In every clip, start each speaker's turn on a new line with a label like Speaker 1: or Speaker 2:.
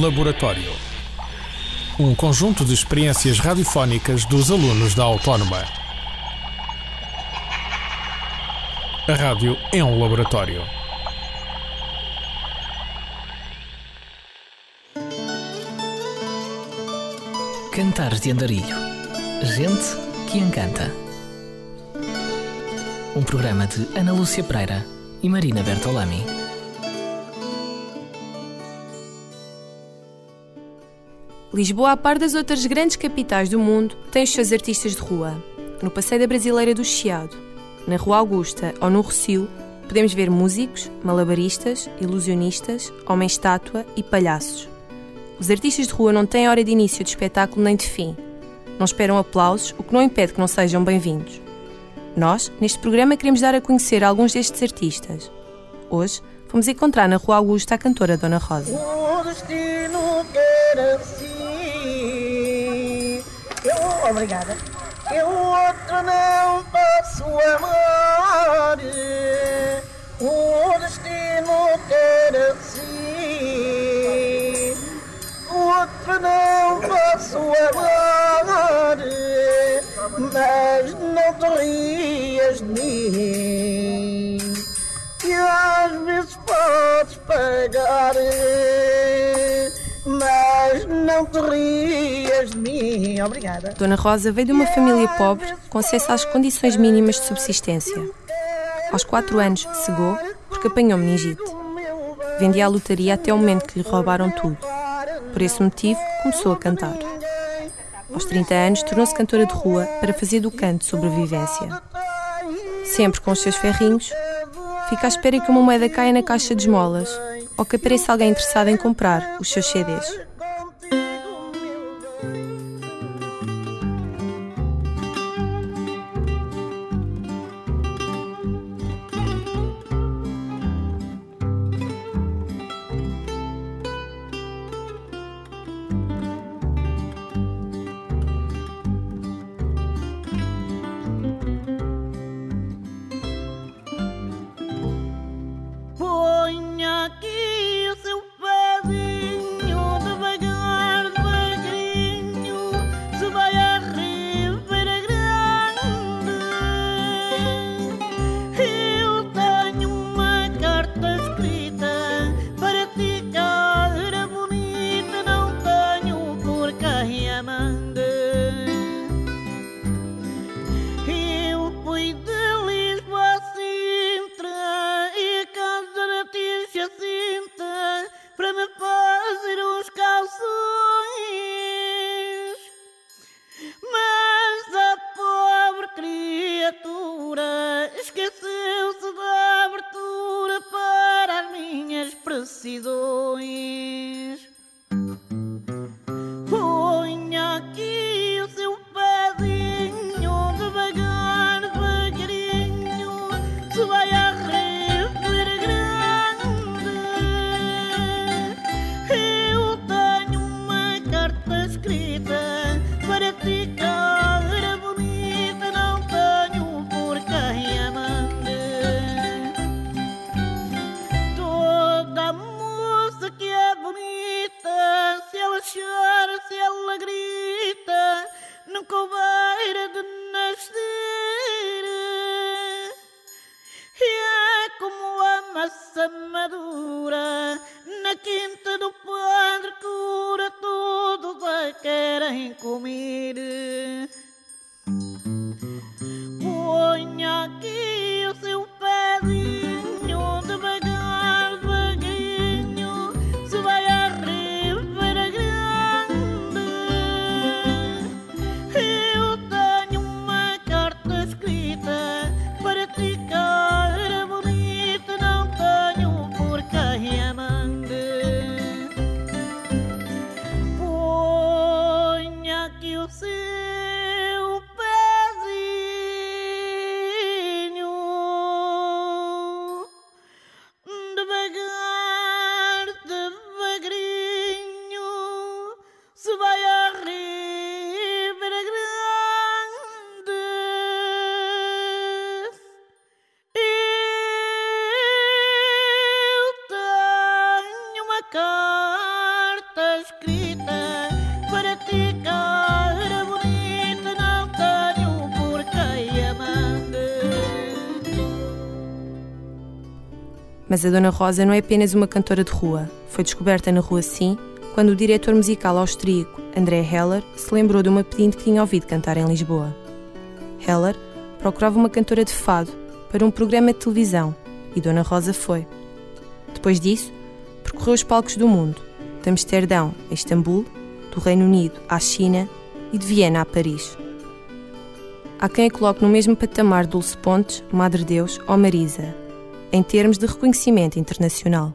Speaker 1: Laboratório. Um conjunto de experiências radiofónicas dos alunos da Autónoma. A rádio é um laboratório.
Speaker 2: Cantares de Andarilho. Gente que encanta. Um programa de Ana Lúcia Pereira e Marina Bertolami.
Speaker 3: Lisboa, a par das outras grandes capitais do mundo, tem os seus artistas de rua. No Passeio da Brasileira do Chiado, na Rua Augusta ou no Rocio, podemos ver músicos, malabaristas, ilusionistas, homens-estátua e palhaços. Os artistas de rua não têm hora de início de espetáculo nem de fim. Não esperam aplausos, o que não impede que não sejam bem-vindos. Nós, neste programa, queremos dar a conhecer alguns destes artistas. Hoje, vamos encontrar na Rua Augusta a cantora Dona Rosa.
Speaker 4: O destino. Obrigada. Eu outro não posso amar. O destino quer assim. O outro não posso amar. Mas não te rias de mim. Que às vezes podes pagar. Mas não te rias de mim. Obrigada.
Speaker 3: Dona Rosa veio de uma família pobre com acesso às condições mínimas de subsistência. Aos 4 anos cegou porque apanhou meningite. Vendia a lotaria até o momento que lhe roubaram tudo. Por esse motivo, começou a cantar. Aos 30 anos, tornou-se cantora de rua para fazer do canto sobrevivência. Sempre com os seus ferrinhos, fica à espera que uma moeda caia na caixa de esmolas ou que apareça alguém interessado em comprar os seus CDs.
Speaker 4: Precisões. Ponha aqui o seu pezinho devagar, devagarinho, se vai Ribeira Grande. Eu tenho uma carta escrita para ti, como escrita para ti, cara bonita, não tenho por quem
Speaker 5: amar.
Speaker 4: Mas a Dona Rosa não é apenas uma cantora de rua. Foi descoberta na rua Sim quando o diretor musical austríaco André Heller se lembrou de uma pedinte que tinha ouvido cantar em Lisboa. Heller procurava uma cantora de fado para um programa de televisão e Dona Rosa foi. Depois disso, percorreu os palcos do mundo, de Amsterdão a Istambul, do Reino Unido à China e de Viena a Paris. Há quem a coloque no mesmo patamar Dulce Pontes, Madre Deus ou Marisa, em termos de reconhecimento internacional.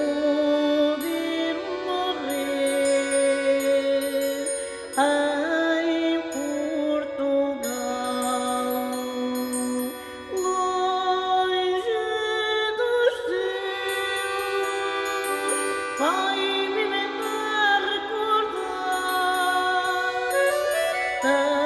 Speaker 5: Tem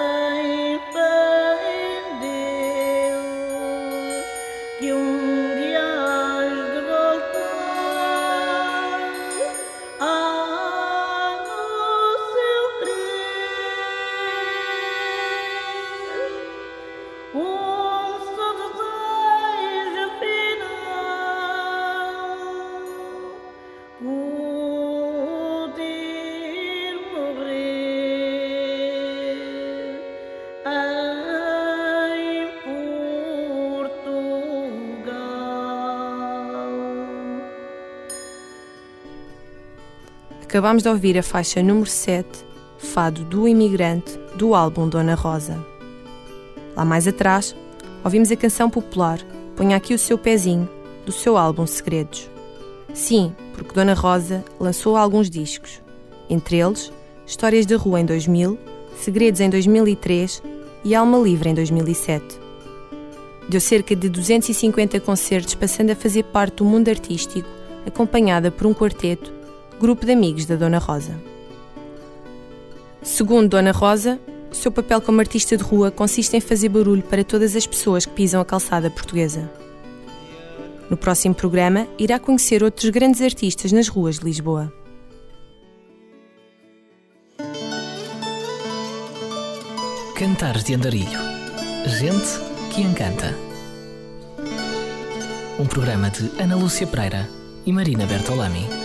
Speaker 4: Acabamos de ouvir a faixa número 7, Fado do Imigrante, do álbum Dona Rosa. Lá mais atrás,
Speaker 3: ouvimos a canção popular Ponha aqui o seu pezinho, do seu álbum Segredos. Sim, porque Dona Rosa lançou alguns discos, entre eles Histórias da Rua em 2000, Segredos em 2003 e Alma Livre em 2007. Deu cerca de 250 concertos, passando a fazer parte do mundo artístico, acompanhada por um quarteto, grupo de amigos da Dona Rosa. Segundo Dona Rosa, seu papel como artista de rua consiste em fazer barulho para todas as pessoas que pisam a calçada portuguesa. No próximo programa, irá conhecer outros grandes artistas nas ruas de Lisboa.
Speaker 2: Cantares de Andarilho. Gente que encanta. Um programa de Ana Lúcia Pereira e Marina Bertolami.